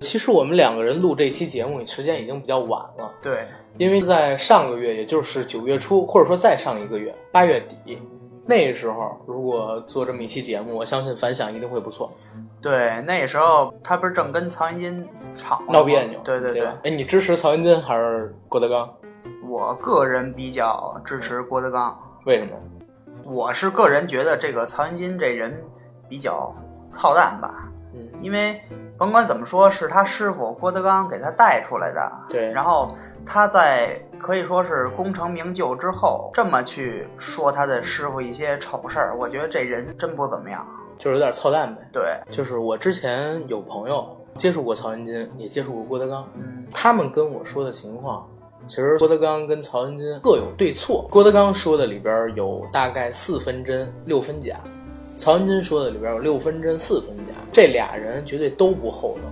其实我们两个人录这期节目时间已经比较晚了，对，因为在上个月，也就是九月初，或者说再上一个月，八月底，那时候如果做这么一期节目，我相信反响一定会不错。对，那时候他不是正跟曹云金吵闹别扭，对对对？哎，你支持曹云金还是郭德纲？我个人比较支持郭德纲，为什么？我是个人觉得这个曹云金这人比较操蛋吧，嗯，因为甭管怎么说，是他师傅郭德纲给他带出来的，对然后他在可以说是功成名就之后，这么去说他的师傅一些丑事儿，我觉得这人真不怎么样。就是有点操蛋呗。对，就是我之前有朋友接触过曹云金，也接触过郭德纲，嗯，他们跟我说的情况，其实郭德纲跟曹云金各有对错。郭德纲说的里边有大概四分真六分假，曹云金说的里边有六分真四分假。这俩人绝对都不厚道，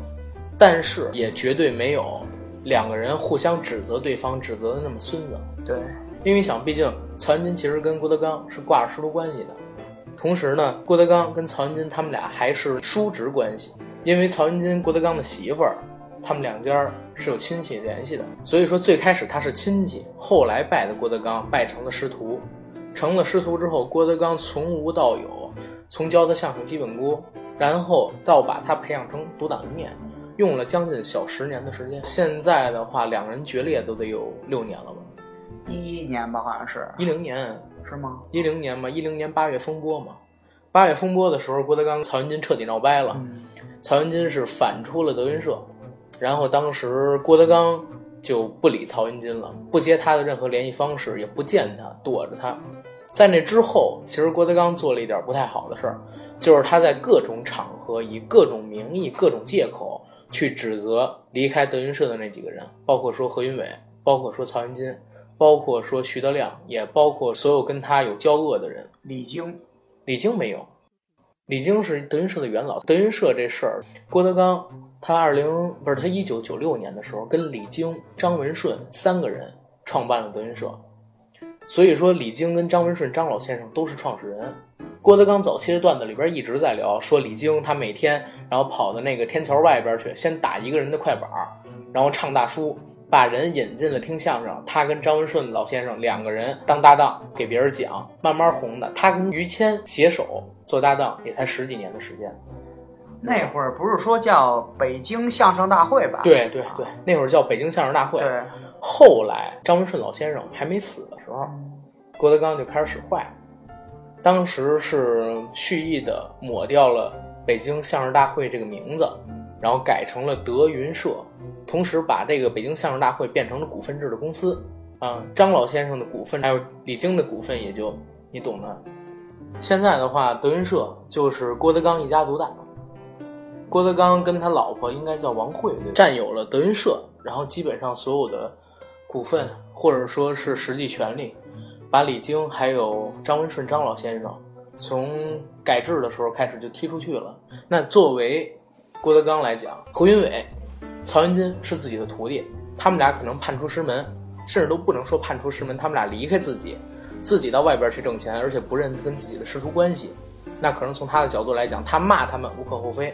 但是也绝对没有两个人互相指责对方指责的那么孙子。对，因为想，毕竟曹云金其实跟郭德纲是挂着师徒关系的，同时呢，郭德纲跟曹云金他们俩还是叔侄关系，因为曹云金郭德纲的媳妇儿，他们两家是有亲戚联系的，所以说最开始他是亲戚，后来拜的郭德纲，拜成了师徒，成了师徒之后，郭德纲从无到有，从教他相声基本功，然后到把他培养成独当一面，用了将近小十年的时间。现在的话，两人决裂都得有六年了吧。一一年吧，好像是，一零年，是吗？一零年嘛，一零年八月风波嘛，八月风波的时候，郭德纲、曹云金彻底闹掰了。嗯，曹云金是反出了德云社，然后当时郭德纲就不理曹云金了，不接他的任何联系方式，也不见他，躲着他。在那之后，其实郭德纲做了一点不太好的事儿，就是他在各种场合以各种名义、各种借口去指责离开德云社的那几个人，包括说何云伟，包括说曹云金，包括说徐德亮，也包括所有跟他有交恶的人。李菁，李菁没有，李菁是德云社的元老。德云社这事儿，郭德纲他二零不是他一九九六年的时候，跟李菁、张文顺三个人创办了德云社。所以说，李菁跟张文顺张老先生都是创始人。郭德纲早期的段子里边一直在聊，说李菁他每天然后跑到那个天桥外边去，先打一个人的快板，然后唱大书，把人引进了听相声。他跟张文顺老先生两个人当搭档，给别人讲，慢慢红的。他跟于谦携手做搭档，也才十几年的时间。那会儿不是说叫北京相声大会吧？对对对，那会儿叫北京相声大会。对，后来张文顺老先生还没死的时候，郭德纲就开始使坏，当时是蓄意的抹掉了北京相声大会这个名字，然后改成了德云社，同时把这个北京相声大会变成了股份制的公司。啊，张老先生的股份还有李菁的股份也就你懂的。现在的话，德云社就是郭德纲一家独大。郭德纲跟他老婆应该叫王慧，占有了德云社，然后基本上所有的股份或者说是实际权利，把李菁还有张文顺张老先生从改制的时候开始就踢出去了。那作为郭德纲来讲，何云伟、曹云金是自己的徒弟，他们俩可能叛出师门，甚至都不能说叛出师门，他们俩离开自己，自己到外边去挣钱，而且不认跟自己的师徒关系。那可能从他的角度来讲，他骂他们无可厚非。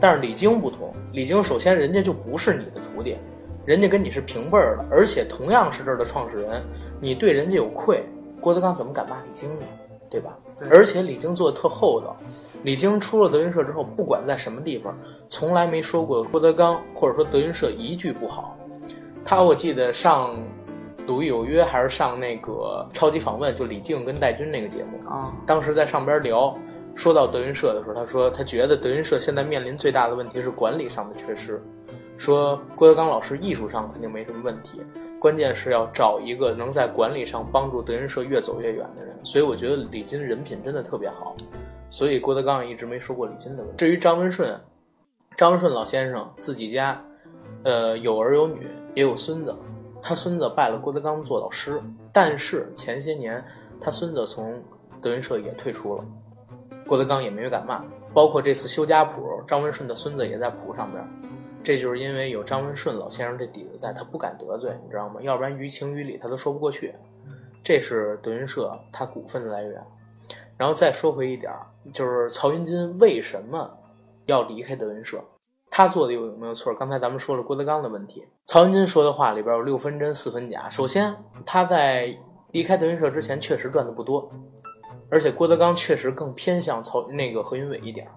但是李菁不同，李菁首先人家就不是你的徒弟，人家跟你是平辈儿的，而且同样是这儿的创始人，你对人家有愧，郭德纲怎么敢骂李菁呢？对吧？对而且李菁做的特厚道，李菁出了德云社之后，不管在什么地方，从来没说过郭德纲或者说德云社一句不好。他我记得上《鲁豫有约》还是上那个超级访问，就李静跟戴军那个节目，啊，当时在上边聊，说到德云社的时候，他说他觉得德云社现在面临最大的问题是管理上的缺失，说郭德纲老师艺术上肯定没什么问题，关键是要找一个能在管理上帮助德云社越走越远的人。所以我觉得李金人品真的特别好，所以郭德纲也一直没说过李金的问题。至于张文顺，张文顺老先生自己家，呃，有儿有女，也有孙子。他孙子拜了郭德纲做老师，但是前些年他孙子从德云社也退出了，郭德纲也没敢骂。包括这次修家谱，张文顺的孙子也在谱上边，这就是因为有张文顺老先生这底子在，他不敢得罪，你知道吗？要不然于情于理他都说不过去。这是德云社他股份的来源。然后再说回一点，就是曹云金为什么要离开德云社？他做的有没有错？刚才咱们说了郭德纲的问题，曹云金说的话里边有六分真四分假。首先，他在离开德云社之前确实赚的不多，而且郭德纲确实更偏向曹那个何云伟一点儿。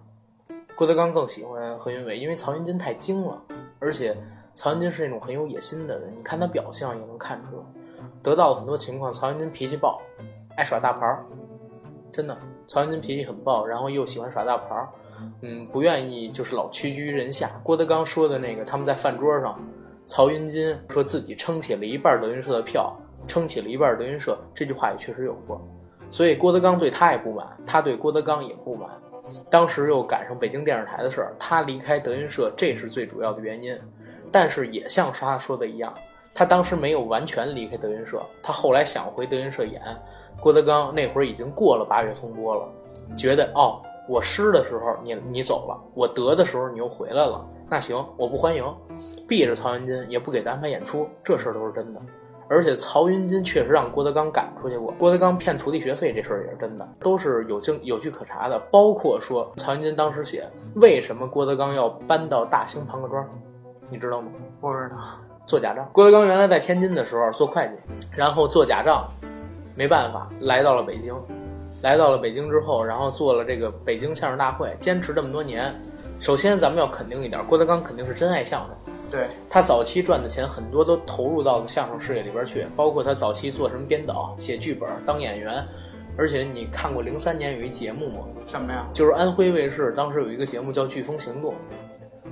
郭德纲更喜欢何云伟，因为曹云金太精了，而且曹云金是那种很有野心的人，你看他表象也能看出来。得到了很多情况，曹云金脾气暴，爱耍大牌儿。真的，曹云金脾气很暴，然后又喜欢耍大牌儿，嗯，不愿意就是老屈居人下。郭德纲说的那个，他们在饭桌上，曹云金说自己撑起了一半德云社的票，撑起了一半德云社，这句话也确实有过。所以郭德纲对他也不满，他对郭德纲也不满。当时又赶上北京电视台的事儿，他离开德云社，这是最主要的原因。但是也像他说的一样，他当时没有完全离开德云社，他后来想回德云社演。郭德纲那会儿已经过了八月风波了，觉得哦，我失的时候你你走了，我得的时候你又回来了，那行，我不欢迎，避着曹云金也不给他安排演出，这事儿都是真的。而且曹云金确实让郭德纲赶出去过，郭德纲骗徒弟学费这事儿也是真的，都是有证有据可查的。包括说曹云金当时写为什么郭德纲要搬到大兴庞各庄，你知道吗？不知道，做假账。郭德纲原来在天津的时候做会计，然后做假账。没办法，来到了北京，来到了北京之后，然后做了这个北京相声大会，坚持这么多年。首先，咱们要肯定一点，郭德纲肯定是真爱相声。对他早期赚的钱很多都投入到了相声事业里边去，包括他早期做什么编导、写剧本、当演员。而且你看过零三年有一节目吗？什么呀？就是安徽卫视当时有一个节目叫《飓风行动》，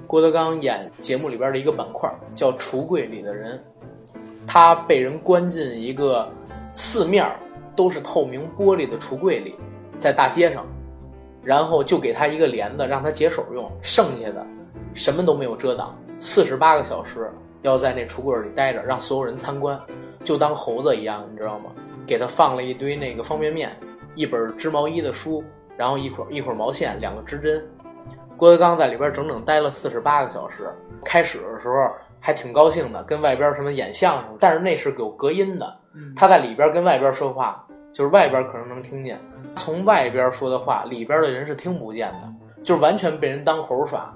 郭德纲演节目里边的一个板块叫“橱柜里的人”，他被人关进一个。四面都是透明玻璃的橱柜里，在大街上，然后就给他一个帘子，让他解手用，剩下的什么都没有遮挡。四十八个小时要在那橱柜里待着，让所有人参观，就当猴子一样，你知道吗？给他放了一堆那个方便面，一本织毛衣的书，然后一捆一捆毛线，两个织针。郭德纲在里边整整待了四十八个小时。开始的时候还挺高兴的，跟外边什么演相声，但是那是有隔音的。他在里边跟外边说话，就是外边可能能听见，从外边说的话，里边的人是听不见的，就是完全被人当猴耍。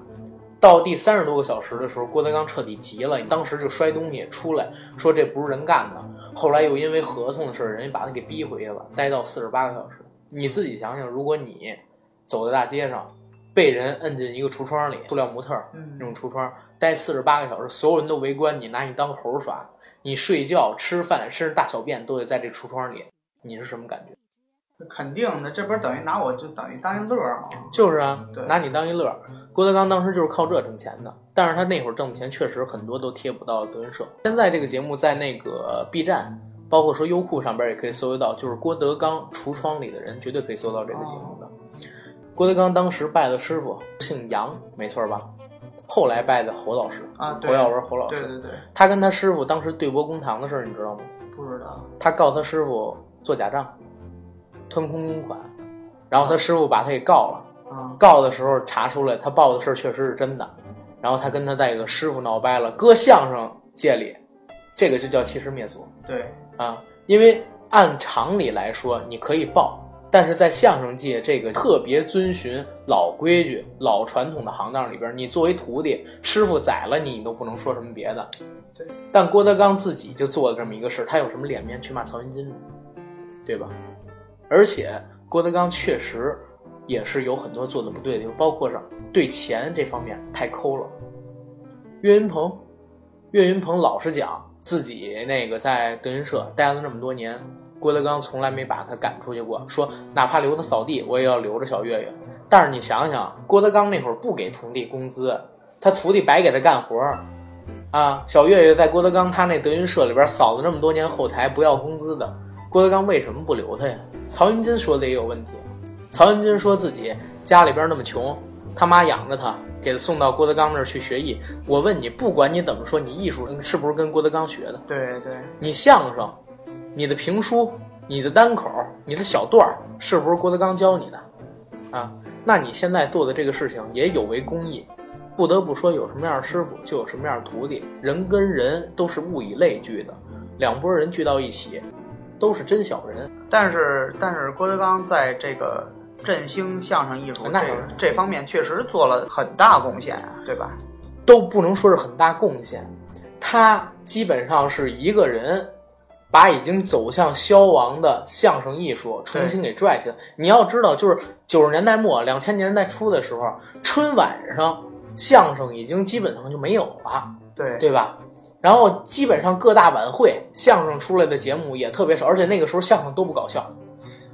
到第三十多个小时的时候，郭德纲彻底急了，当时就摔东西出来，说这不是人干的。后来又因为合同的事，人家把他给逼回去了，待到四十八个小时。你自己想想，如果你走在大街上，被人摁进一个橱窗里，塑料模特那种橱窗，待四十八个小时，所有人都围观你，拿你当猴耍。你睡觉、吃饭，甚至大小便都得在这橱窗里，你是什么感觉？肯定的，这不是等于拿我就等于当一乐吗？就是啊，拿你当一乐。郭德纲当时就是靠这挣钱的，但是他那会儿挣的钱确实很多都贴不到德云社。现在这个节目在那个 B 站，包括说优酷上边也可以搜得到，就是郭德纲橱窗里的人绝对可以搜到这个节目的。郭德纲当时拜的师傅姓杨，没错吧？后来拜的侯老师啊，侯耀文侯老师，对对对，他跟他师傅当时对簿公堂的事儿，你知道吗？不知道。他告他师傅做假账，吞空公款，然后他师傅把他给告了。啊，告的时候查出来他报的事儿确实是真的，然后他跟他那个师傅闹掰了，搁相声界里，这个就叫欺师灭祖。对啊，因为按常理来说，你可以报。但是在相声界这个特别遵循老规矩、老传统的行当里边，你作为徒弟，师傅宰了你，你都不能说什么别的。对。但郭德纲自己就做了这么一个事，他有什么脸面去骂曹云金呢？对吧？而且郭德纲确实也是有很多做的不对的地方，包括上对钱这方面太抠了。岳云鹏，岳云鹏老实讲，自己那个在德云社待了那么多年。郭德纲从来没把他赶出去过，说哪怕留他扫地，我也要留着小岳岳。但是你想想，郭德纲那会儿不给徒弟工资，他徒弟白给他干活儿，啊，小岳岳在郭德纲他那德云社里边扫了那么多年后台，不要工资的，郭德纲为什么不留他呀？曹云金说的也有问题，曹云金说自己家里边那么穷，他妈养着他，给他送到郭德纲那儿去学艺。我问你，不管你怎么说，你艺术是不是跟郭德纲学的？对对，你相声。你的评书、你的单口、你的小段儿，是不是郭德纲教你的？啊，那你现在做的这个事情也有违公义。不得不说，有什么样的师傅就有什么样的徒弟，人跟人都是物以类聚的，两拨人聚到一起，都是真小人。但是但是郭德纲在这个振兴相声艺术这个那这方面确实做了很大贡献啊，对吧？都不能说是很大贡献，他基本上是一个人把已经走向消亡的相声艺术重新给拽起来。你要知道，就是九十年代末、两千年代初的时候，春晚上相声已经基本上就没有了，对对吧？然后基本上各大晚会相声出来的节目也特别少，而且那个时候相声都不搞笑，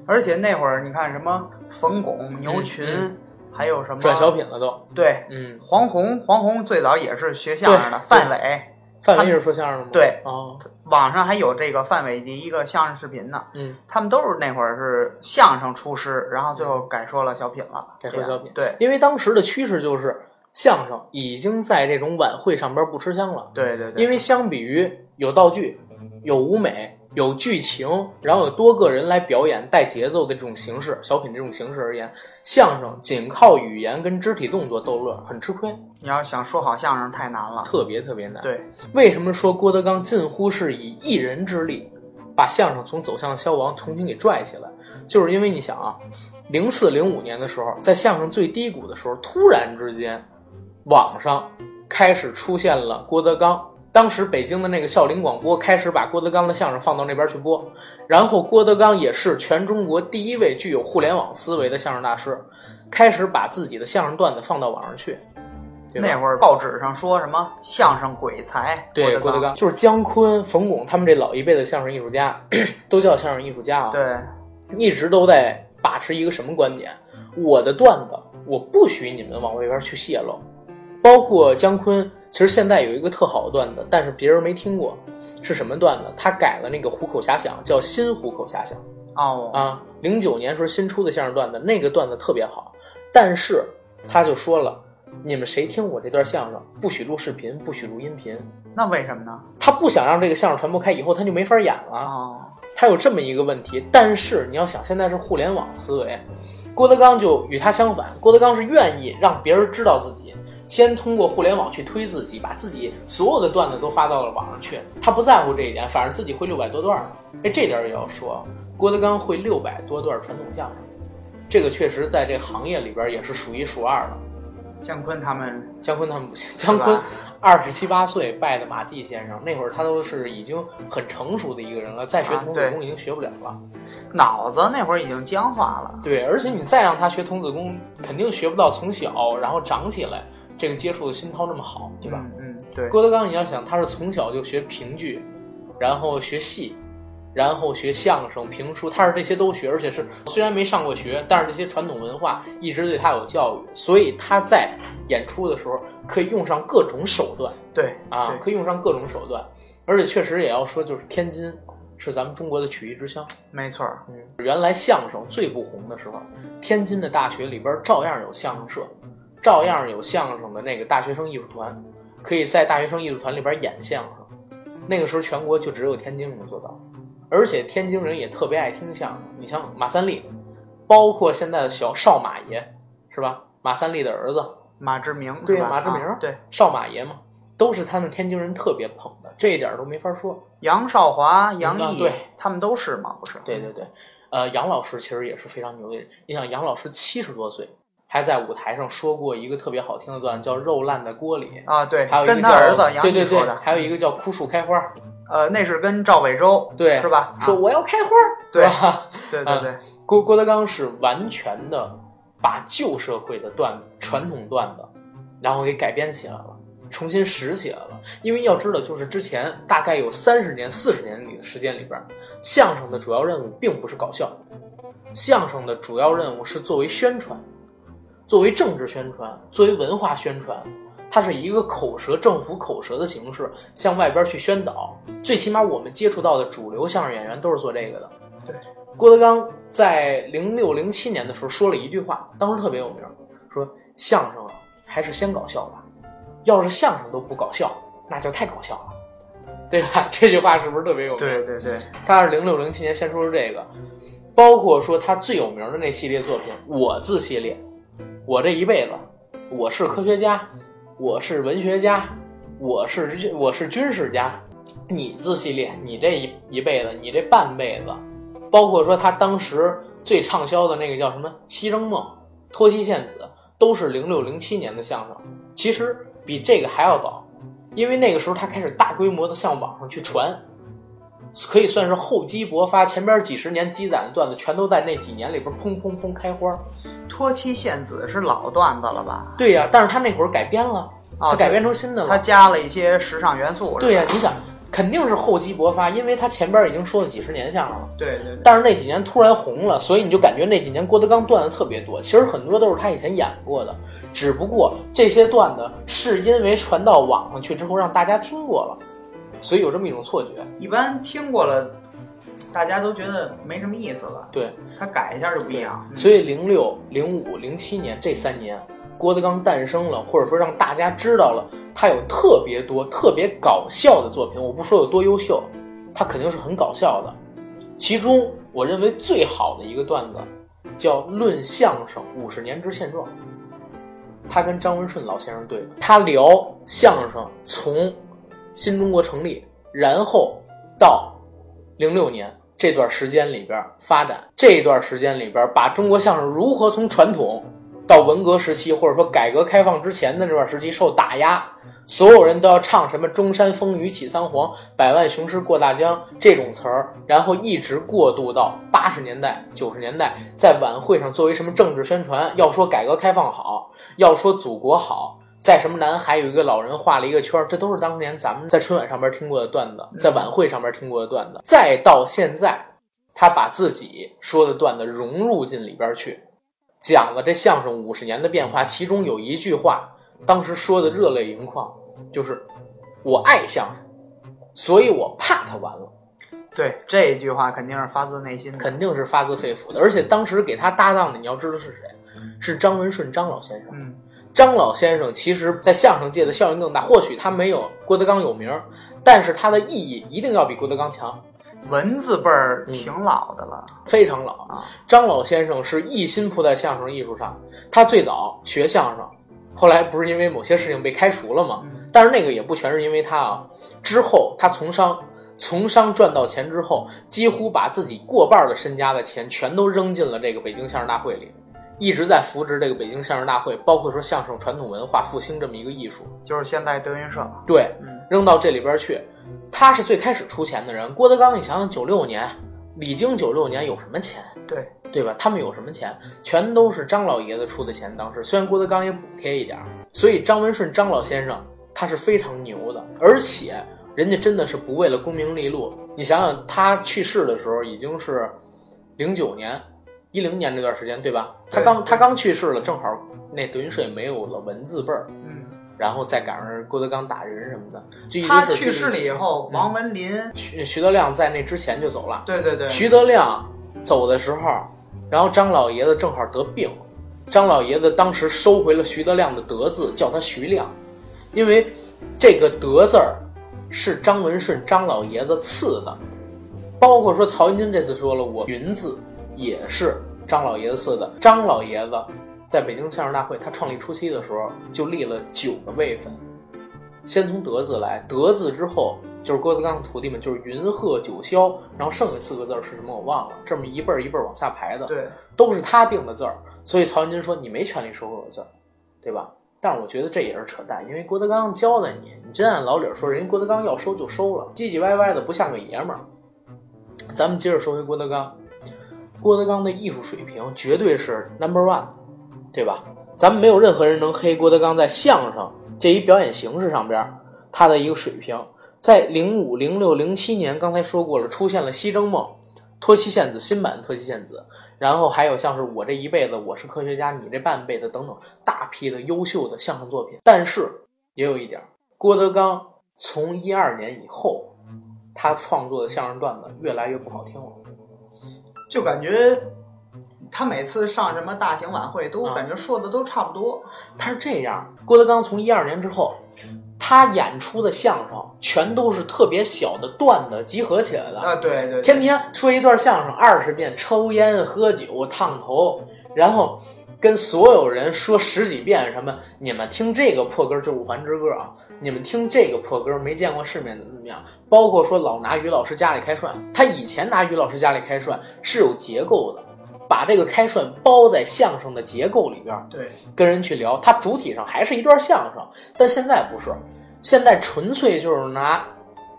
而且那会儿你看什么冯巩、牛群，嗯还有什么转小品了都。对嗯，黄宏，黄宏最早也是学相声的，范伟。范伟是说相声的吗？对哦，网上还有这个范伟的一个相声视频呢，嗯，他们都是那会儿是相声出师，然后最后改说了小品了，改说小品对因为当时的趋势就是相声已经在这种晚会上边不吃香了。对对对，因为相比于有道具、有舞美、有剧情，然后有多个人来表演带节奏的这种形式，小品这种形式而言，相声仅靠语言跟肢体动作逗乐很吃亏，你要想说好相声太难了，特别特别难。对，为什么说郭德纲近乎是以一人之力把相声从走向消亡重新给拽起来？就是因为你想啊，零四零五年的时候，在相声最低谷的时候，突然之间，网上开始出现了郭德纲。当时北京的那个孝陵广播开始把郭德纲的相声放到那边去播，然后郭德纲也是全中国第一位具有互联网思维的相声大师，开始把自己的相声段子放到网上去。那会儿报纸上说什么相声鬼才，对，郭德纲就是姜昆、冯巩他们这老一辈的相声艺术家，都叫相声艺术家啊。，对一直都在把持一个什么观点？我的段子我不许你们往外边去泄露。包括姜昆，其实现在有一个特好的段子，但是别人没听过，是什么段子？他改了那个虎口遐想，叫新虎口遐想哦，啊。零九年时候新出的相声段子，那个段子特别好，但是他就说了，你们谁听我这段相声，不许录视频，不许录音频。那为什么呢？他不想让这个相声传播开，以后他就没法演了。哦，他有这么一个问题，但是你要想，现在是互联网思维，郭德纲就与他相反，郭德纲是愿意让别人知道自己，先通过互联网去推自己，把自己所有的段子都发到了网上去，他不在乎这一点，反正自己会六百多段呢。哎，这点儿也要说，郭德纲会六百多段传统相声，这个确实在这行业里边也是数一数二的。姜昆他们姜昆他们不行，姜昆二十七八岁拜的马季先生，那会儿他都是已经很成熟的一个人了，再学童子功已经学不了了。脑子那会儿已经僵化了，对，而且你再让他学童子功，肯定学不到从小然后长起来这个接触的心涛那么好，对吧？嗯嗯，对，郭德纲，你要想他是从小就学评剧，然后学戏，然后学相声、评书，他是这些都学，而且是虽然没上过学，但是这些传统文化一直对他有教育，所以他在演出的时候可以用上各种手段对啊，对可以用上各种手段，而且确实也要说，就是天津是咱们中国的曲艺之乡。没错儿，嗯，原来相声最不红的时候，天津的大学里边照样有相声社，照样有相声的那个大学生艺术团，可以在大学生艺术团里边演相声。那个时候全国就只有天津能做到，而且天津人也特别爱听相声。你像马三立，包括现在的小少马爷，是吧？马三立的儿子马志明对马志明啊对，少马爷嘛，都是他们天津人特别捧的，这一点都没法说。杨少华、杨毅，啊对他们都是嘛，不是？对对对，呃，杨老师其实也是非常牛的人。你想，杨老师七十多岁，还在舞台上说过一个特别好听的段子，叫“肉烂在锅里啊，对”，还有，一个叫跟他儿子杨对对对还有一个叫“枯树开花呃，那是跟赵伟洲，对是吧？”，说啊我要开花，对？对对对，郭郭德纲是完全的把旧社会的段子、传统段子，然后给改编起来了，重新拾起来了。因为要知道，就是之前大概有三十年、四十年里的时间里边，相声的主要任务并不是搞笑，相声的主要任务是作为宣传，作为政治宣传，作为文化宣传。它是一个口舌政府口舌的形式向外边去宣导。最起码我们接触到的主流相声演员都是做这个的。对，郭德纲在零六零七年的时候说了一句话，当时特别有名，说相声啊还是先搞笑吧，要是相声都不搞笑，那就太搞笑了，对吧？这句话是不是特别有名？对对对，他是零六零七年先说出这个，包括说他最有名的那系列作品《我字系列》，我这一辈子，我是科学家，我是文学家，我是我是军事家，你仔细练，你这一一辈子，你这半辈子，包括说他当时最畅销的那个叫什么《西征梦》《托西献子》，都是零六零七年的相声，其实比这个还要早，因为那个时候他开始大规模的向网上去传。可以算是厚积薄发，前边几十年积攒的段子，全都在那几年里边砰砰砰开花。托妻献子是老段子了吧？对呀，但是他那会儿改编了，啊，他改编成新的了，他加了一些时尚元素。对呀，你想，肯定是厚积薄发，因为他前边已经说了几十年相声了。对对。但是那几年突然红了，所以你就感觉那几年郭德纲段子特别多。其实很多都是他以前演过的，只不过这些段子是因为传到网上去之后让大家听过了。所以有这么一种错觉，一般听过了，大家都觉得没什么意思了。对，他改一下就不一样。所以零六、零五、零七年这三年，郭德纲诞生了，或者说让大家知道了他有特别多、特别搞笑的作品。我不说有多优秀，他肯定是很搞笑的。其中，我认为最好的一个段子叫《论相声五十年之现状》，他跟张文顺老先生对，他聊相声从。新中国成立，然后到零六年这段时间里边发展，这段时间里边把中国相声如何从传统到文革时期，或者说改革开放之前的这段时期受打压，所有人都要唱什么“中山风雨起苍黄，百万雄师过大江”这种词儿，然后一直过渡到八十年代、九十年代，在晚会上作为什么政治宣传，要说改革开放好，要说祖国好。在什么南海有一个老人画了一个圈这都是当年咱们在春晚上边听过的段子，在晚会上边听过的段子。再到现在，他把自己说的段子融入进里边去，讲了这相声五十年的变化。其中有一句话，当时说的热泪盈眶，就是“我爱相声，所以我怕他完了。”对这一句话肯定是发自内心的，肯定是发自肺腑的。而且当时给他搭档的，你要知道是谁？是张文顺张老先生。嗯。张老先生其实，在相声界的效应更大。或许他没有郭德纲有名，但是他的意义一定要比郭德纲强。文字辈儿挺老的了，非常老啊。张老先生是一心扑在相声艺术上。他最早学相声，后来不是因为某些事情被开除了吗？但是那个也不全是因为他啊。之后他从商，从商赚到钱之后，几乎把自己过半的身家的钱全都扔进了这个北京相声大会里。一直在扶植这个北京相声大会，包括说相声传统文化复兴这么一个艺术，就是现在德云社。对，扔到这里边去，他是最开始出钱的人。郭德纲，你想想，九六年，李菁九六年有什么钱？对，对吧？他们有什么钱？全都是张老爷子出的钱。当时虽然郭德纲也补贴一点，所以张文顺张老先生他是非常牛的，而且人家真的是不为了功名利禄。你想想，他去世的时候已经是零九年。一零年这段时间，对吧？他刚他刚去世了，正好那德云社也没有了文字辈儿，嗯，然后再赶上郭德纲打人什么的，就他去世了以后，王文林、徐徐德亮在那之前就走了，对对对，徐德亮走的时候，然后张老爷子正好得病，张老爷子当时收回了徐德亮的德字，叫他徐亮，因为这个德字儿是张文顺张老爷子赐的，包括说曹云金这次说了我云字。也是张老爷子似的。张老爷子在北京相声大会，他创立初期的时候就立了九个位分，先从德字来，德字之后就是郭德纲的徒弟们，就是云鹤九霄，然后剩下四个字是什么我忘了，这么一辈儿一辈儿往下排的，对，都是他定的字儿。所以曹云金说你没权利收我的字儿，对吧？但是我觉得这也是扯淡，因为郭德纲教的你，你真按老理儿说，人家郭德纲要收就收了，唧唧歪歪的不像个爷们儿。咱们接着说回郭德纲。郭德纲的艺术水平绝对是 number one，对吧？咱们没有任何人能黑郭德纲在相声这一表演形式上边他的一个水平。在零五、零六、零七年，刚才说过了，出现了《西征梦》《托妻献子》新版《托妻献子》，然后还有像是我这一辈子，我是科学家，你这半辈子等等大批的优秀的相声作品。但是也有一点，郭德纲从一二年以后，他创作的相声段子越来越不好听了。就感觉他每次上什么大型晚会，都感觉说的都差不多。他是这样，郭德纲从一二年之后，他演出的相声全都是特别小的段子集合起来的啊，对对，天天说一段相声二十遍，抽烟喝酒烫头，然后跟所有人说十几遍什么，你们听这个破歌就是五环之歌啊，你们听这个破歌没见过世面怎么怎么样？包括说老拿于老师家里开涮，他以前拿于老师家里开涮是有结构的，把这个开涮包在相声的结构里边，对，跟人去聊，它主体上还是一段相声，但现在不是，现在纯粹就是拿，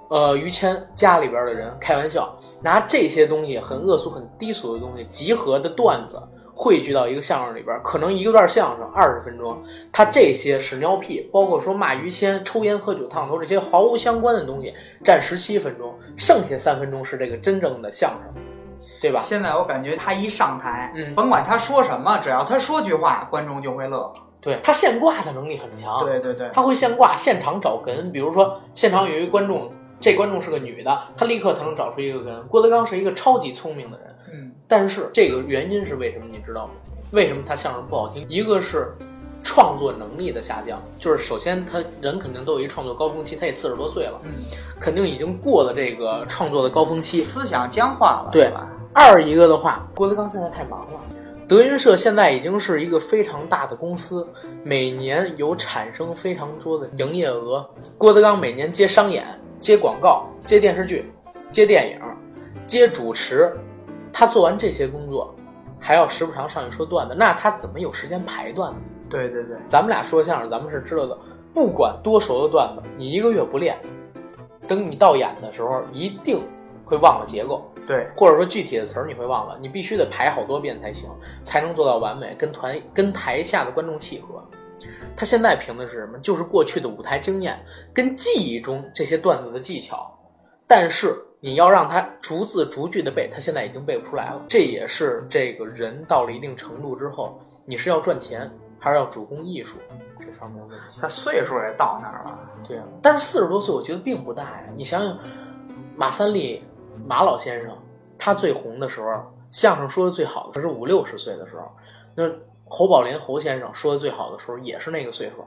呃，于谦家里边的人开玩笑，拿这些东西很恶俗、很低俗的东西集合的段子。汇聚到一个相声里边，可能一个段相声二十分钟，他这些屎尿屁，包括说骂于谦、抽烟喝酒烫头这些毫无相关的东西，占十七分钟，剩下三分钟是这个真正的相声，对吧？现在我感觉他一上台，嗯甭管他说什么，只要他说句话，观众就会乐。对他现挂的能力很强，对对对，他会现挂，现场找哏，比如说现场有一个观众，这观众是个女的，他立刻他能找出一个哏。郭德纲是一个超级聪明的人。嗯，但是这个原因是为什么？你知道吗？为什么他相声不好听？一个是创作能力的下降，就是首先他人肯定都有一创作高峰期，他也四十多岁了，嗯，肯定已经过了这个创作的高峰期。思想僵化了，对吧？二一个的话，郭德纲现在太忙了。德云社现在已经是一个非常大的公司，每年有产生非常多的营业额。郭德纲每年接商演、接广告、接电视剧、接电影、接主持，他做完这些工作，还要时不常上去说段子，那他怎么有时间排段子？对对对，咱们俩说相声，咱们是知道的，不管多熟的段子，你一个月不练，等你到演的时候，一定会忘了结构。对，或者说具体的词儿你会忘了，你必须得排好多遍才行，才能做到完美，跟团跟台下的观众契合。他现在凭的是什么？就是过去的舞台经验跟记忆中这些段子的技巧，但是你要让他逐字逐句的背，他现在已经背不出来了。这也是这个人到了一定程度之后，你是要赚钱还是要主攻艺术这方面的问题。他岁数也到那儿了。对啊，但是四十多岁我觉得并不大呀。你想想，马三立马老先生，他最红的时候，相声说的最好的可是五六十岁的时候。那侯宝林侯先生说的最好的时候也是那个岁数，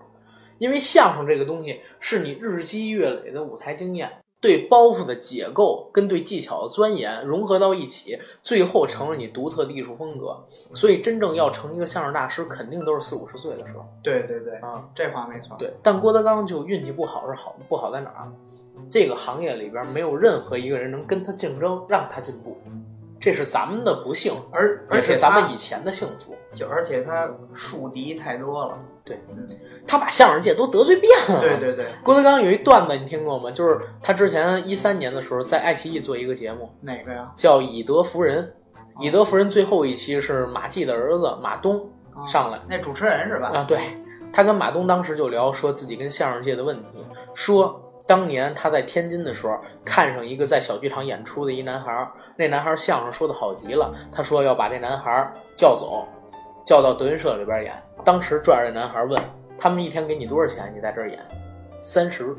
因为相声这个东西是你日积月累的舞台经验，对包袱的解构跟对技巧的钻研融合到一起，最后成了你独特的艺术风格。所以真正要成一个相声大师，肯定都是四五十岁的时候对对对，啊。这话没错。对，但郭德纲就运气不好是好不好在哪儿啊？这个行业里边没有任何一个人能跟他竞争，让他进步，这是咱们的不幸，而而且咱们以前的幸福。就而且他树敌太多了。对嗯，他把相声界都得罪遍了。对对对，郭德纲有一段子你听过吗？就是他之前一三年的时候在爱奇艺做一个节目，哪个呀？叫《以德服人》。以德服人最后一期是马季的儿子马东啊上来那主持人是吧？啊，对他跟马东当时就聊说自己跟相声界的问题，说当年他在天津的时候看上一个在小剧场演出的一男孩儿，那男孩儿相声说的好极了，他说要把这男孩儿叫走，叫到德云社里边演。当时拽着这男孩问他们一天给你多少钱？你在这儿演三十，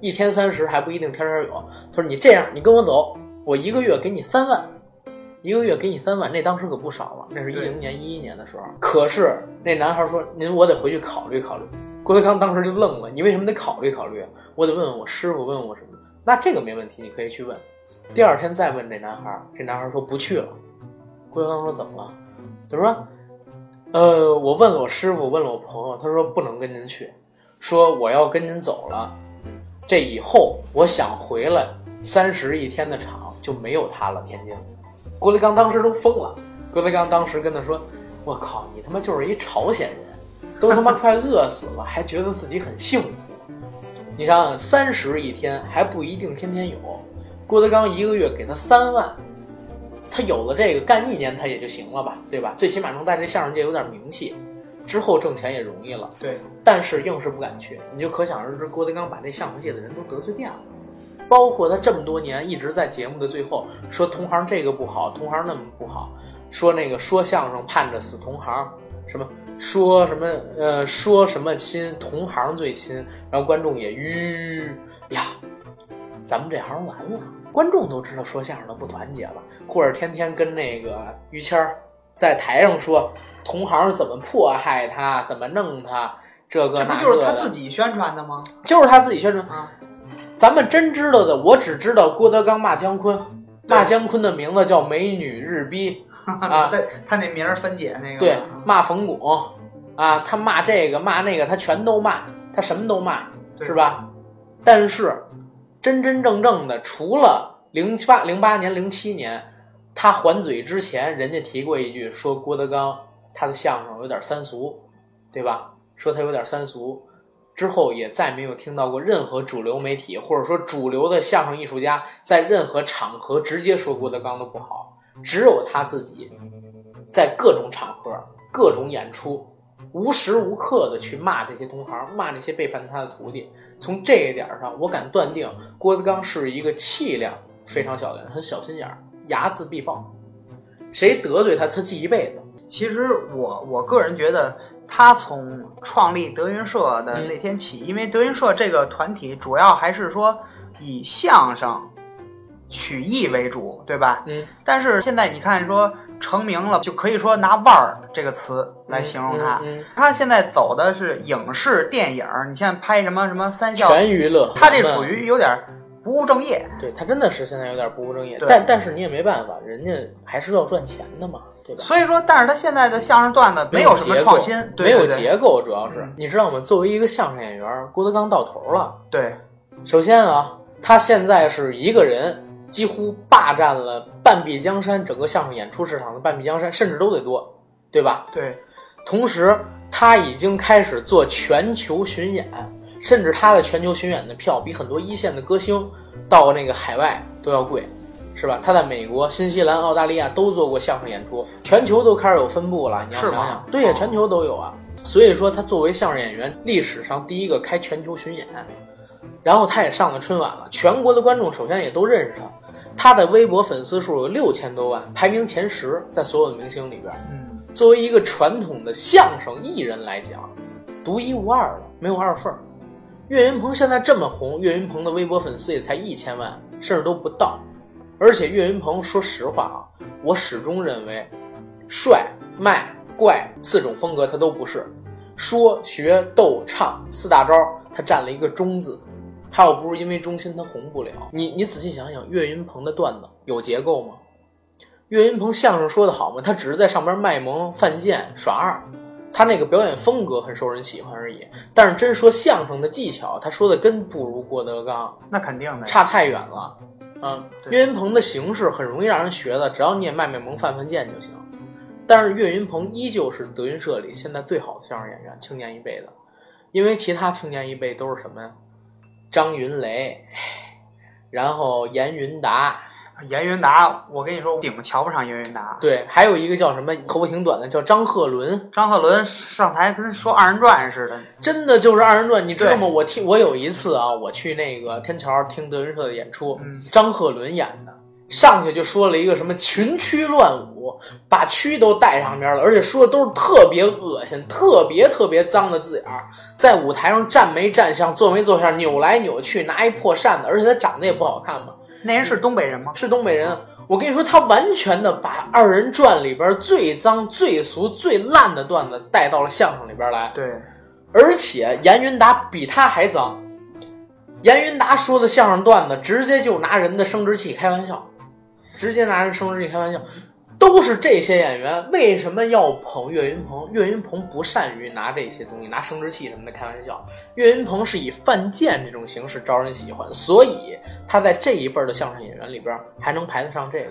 一天三十还不一定天天有。他说你这样，你跟我走，我一个月给你三万。一个月给你三万，那当时可不少了。那是一对零年、一一年的时候。可是那男孩说：“您，我得回去考虑考虑。”郭德纲当时就愣了：“你为什么得考虑考虑？我得问问我师傅，问我什么？那这个没问题，你可以去问。”第二天再问这男孩，这男孩说不去了。郭德纲说：“怎么了？”他说：“呃，我问了我师傅，问了我朋友，他说不能跟您去，说我要跟您走了，这以后我想回来三十一天的场就没有他了。天津，郭德纲当时都疯了。郭德纲当时跟他说：“我靠，你他妈就是一朝鲜人，都他妈快饿死了，还觉得自己很幸福。你想想，三十一天还不一定天天有。郭德纲一个月给他三万，他有了这个干一年他也就行了吧，对吧？最起码能在这相声界有点名气，之后挣钱也容易了。对，但是硬是不敢去，你就可想而知，郭德纲把这相声界的人都得罪遍了。包括他这么多年一直在节目的最后说同行这个不好，同行那么不好，说那个说相声盼着死同行，什么说什么呃说什么亲同行最亲，然后观众也吁呀，咱们这行完了，观众都知道说相声的不团结了，或者天天跟那个于谦儿在台上说同行怎么迫害他，怎么弄他，这个这那不就是他自己宣传的吗？就是他自己宣传。啊，咱们真知道的，我只知道郭德纲骂姜昆，骂姜昆的名字叫美女日逼啊，对他那名儿分解那个，对，骂冯巩啊，他骂这个骂那个，他全都骂，他什么都骂，是吧？但是真真正正的，除了零八零八年、零七年他还嘴之前，人家提过一句，说郭德纲他的相声有点三俗，对吧？说他有点三俗。之后也再没有听到过任何主流媒体或者说主流的相声艺术家在任何场合直接说郭德纲的不好，只有他自己在各种场合、各种演出，无时无刻的去骂这些同行，骂那些背叛他的徒弟。从这一点上，我敢断定郭德纲是一个气量非常小的人，很小心眼儿，睚眦必报，谁得罪他，他记一辈子。其实我我个人觉得。他从创立德云社的那天起，因为德云社这个团体主要还是说以相声、曲艺为主，对吧？嗯。但是现在你看，说成名了，就可以说拿“腕儿”这个词来形容他。嗯。他现在走的是影视电影，你现在拍什么什么三笑全娱乐，他这属于有点不务正业。对他真的是现在有点不务正业，但但是你也没办法，人家还是要赚钱的嘛。对所以说，但是他现在的相声段子没有什么创新，没有结构，主要是你知道吗？作为一个相声演员，郭德纲到头了。对，首先啊，他现在是一个人几乎霸占了半壁江山，整个相声演出市场的半壁江山，甚至都得多，对吧？对。同时，他已经开始做全球巡演，甚至他的全球巡演的票比很多一线的歌星到那个海外都要贵。是吧？他在美国、新西兰、澳大利亚都做过相声演出，全球都开始有分布了。你要想想，对呀，全球都有啊。所以说，他作为相声演员，历史上第一个开全球巡演，然后他也上了春晚了，全国的观众首先也都认识他。他的微博粉丝数有六千多万，排名前十，在所有的明星里边。嗯，作为一个传统的相声艺人来讲，独一无二的，没有二份儿。岳云鹏现在这么红，岳云鹏的微博粉丝也才一千万，甚至都不到。而且岳云鹏，说实话啊，我始终认为，帅、卖、怪四种风格他都不是，说、学、逗、唱四大招他占了一个中字，他要不是因为中心他红不了。你你仔细想想，岳云鹏的段子有结构吗？岳云鹏相声说的好吗？他只是在上边卖萌、犯贱、耍二，他那个表演风格很受人喜欢而已。但是真说相声的技巧，他说的真不如郭德纲，那肯定的，差太远了。嗯，岳云鹏的形式很容易让人学的，只要你也卖卖萌、犯犯贱就行。但是岳云鹏依旧是德云社里现在最好的相声演员，青年一辈的。因为其他青年一辈都是什么呀？张云雷，然后严云达。严云达，我跟你说，我顶瞧不上严云达。对，还有一个叫什么头发挺短的，叫张鹤伦。张鹤伦上台跟说二人转似的，真的就是二人转，你知道吗？我听我有一次啊，我去那个天桥听德云社的演出，张鹤伦演的，上去就说了一个什么群驱乱舞，把蛆都带上边了，而且说的都是特别恶心、特别特别脏的字眼儿，在舞台上站没站相，坐没坐相，扭来扭去，拿一破扇子，而且他长得也不好看嘛。那人是东北人吗？是东北人。我跟你说，他完全的把二人转里边最脏、最俗、最烂的段子带到了相声里边来。对，而且严云达比他还脏。严云达说的相声段子，直接就拿人的生殖器开玩笑，直接拿着生殖器开玩笑。都是这些演员，为什么要捧岳云鹏？岳云鹏不善于拿这些东西，拿生殖器什么的开玩笑。岳云鹏是以犯贱这种形式招人喜欢，所以他在这一辈的相声演员里边还能排得上这个。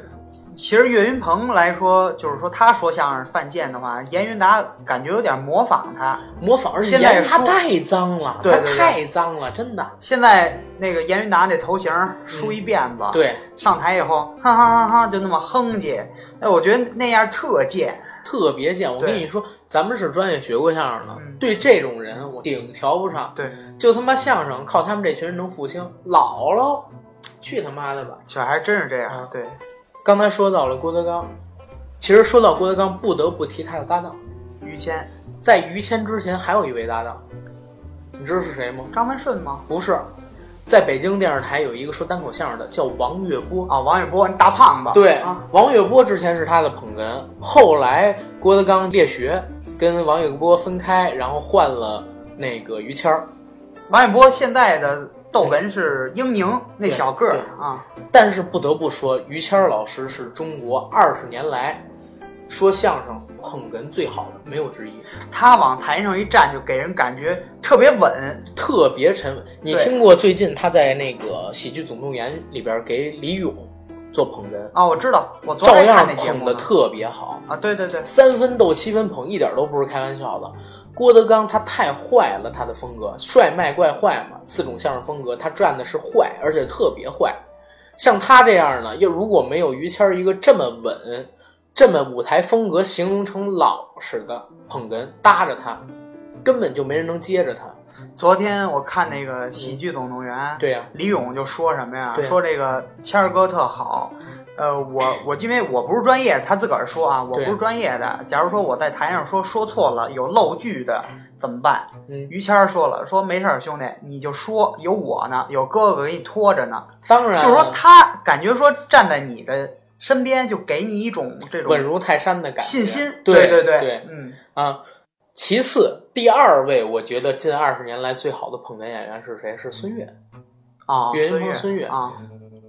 其实岳云鹏来说，就是说他说相声犯贱的话，严云达感觉有点模仿他，模仿。而且他太脏了，对，太脏了，真的。现在那个严云达那头型梳一辫子，对，上台以后，哈哈哈哈，就那么哼唧，哎，我觉得那样特贱，特别贱。我跟你说，咱们是专业学过相声的，对这种人我顶瞧不上。对，就他妈相声靠他们这群人能复兴，老了，去他妈的吧！这还真是这样，对。刚才说到了郭德纲，其实说到郭德纲，不得不提他的搭档于谦。在于谦之前，还有一位搭档，你知道是谁吗？张文顺吗？不是，在北京电视台有一个说单口相声的，叫王月波啊。王月波，大胖子。对，王月波之前是他的捧哏，后来郭德纲列学，跟王月波分开，然后换了那个于谦儿。王月波现在的逗哏是英宁那小个儿啊，但是不得不说，于谦儿老师是中国二十年来说相声捧哏最好的，没有之一，他往台上一站，就给人感觉特别稳。特别沉稳。你听过最近他在那个《喜剧总动员》里边给李咏做捧哏，啊，我知道，我昨照天看样那节目呢。捧的特别好，啊，对对对，三分逗七分捧，一点都不是开玩笑的。郭德纲他太坏了，他的风格帅卖怪坏嘛，四种相声风格，他占的是坏，而且特别坏。像他这样呢，又如果没有于谦儿一个这么稳、这么舞台风格形容成老实的捧哏搭着他，根本就没人能接着他。昨天我看那个《喜剧总动员》，对呀、李咏就说什么呀？对说这个谦儿哥特好。呃，我我因为我不是专业，他自个儿说啊，我不是专业的。假如说我在台上说说错了，有漏句的怎么办？嗯，于谦儿说了，说没事儿，兄弟，你就说，有我呢，有哥哥给你拖着呢。当然就是说他感觉说站在你的身边，就给你一种这种稳如泰山的感觉，信心。对对对嗯，啊。其次，第二位，我觉得近二十年来最好的捧哏演员是谁？是孙越。啊，岳云鹏孙孙越啊，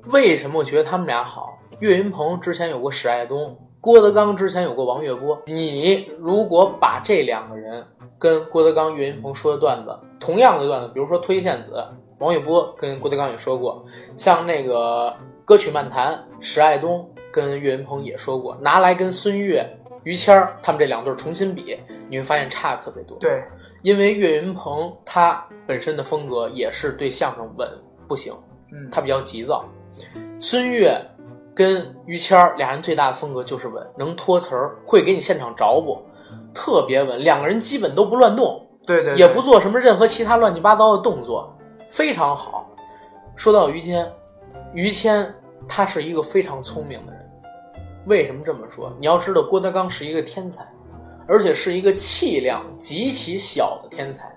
为什么我觉得他们俩好？岳云鹏之前有过史爱东，郭德纲之前有过王月波。你如果把这两个人跟郭德纲、岳云鹏说的段子，同样的段子，比如说《推线子》，王月波跟郭德纲也说过，像那个歌曲漫谈，史爱东跟岳云鹏也说过，拿来跟孙越、于谦儿他们这两对儿重新比，你会发现差的特别多。对，因为岳云鹏他本身的风格也是对相声稳不行，嗯，他比较急躁。孙越跟于谦儿俩人最大的风格就是稳，能托词儿，会给你现场找补，特别稳。两个人基本都不乱动，对对，对也不做什么任何其他乱七八糟的动作，非常好。说到于谦，于谦他是一个非常聪明的人。为什么这么说？你要知道，郭德纲是一个天才，而且是一个气量极其小的天才。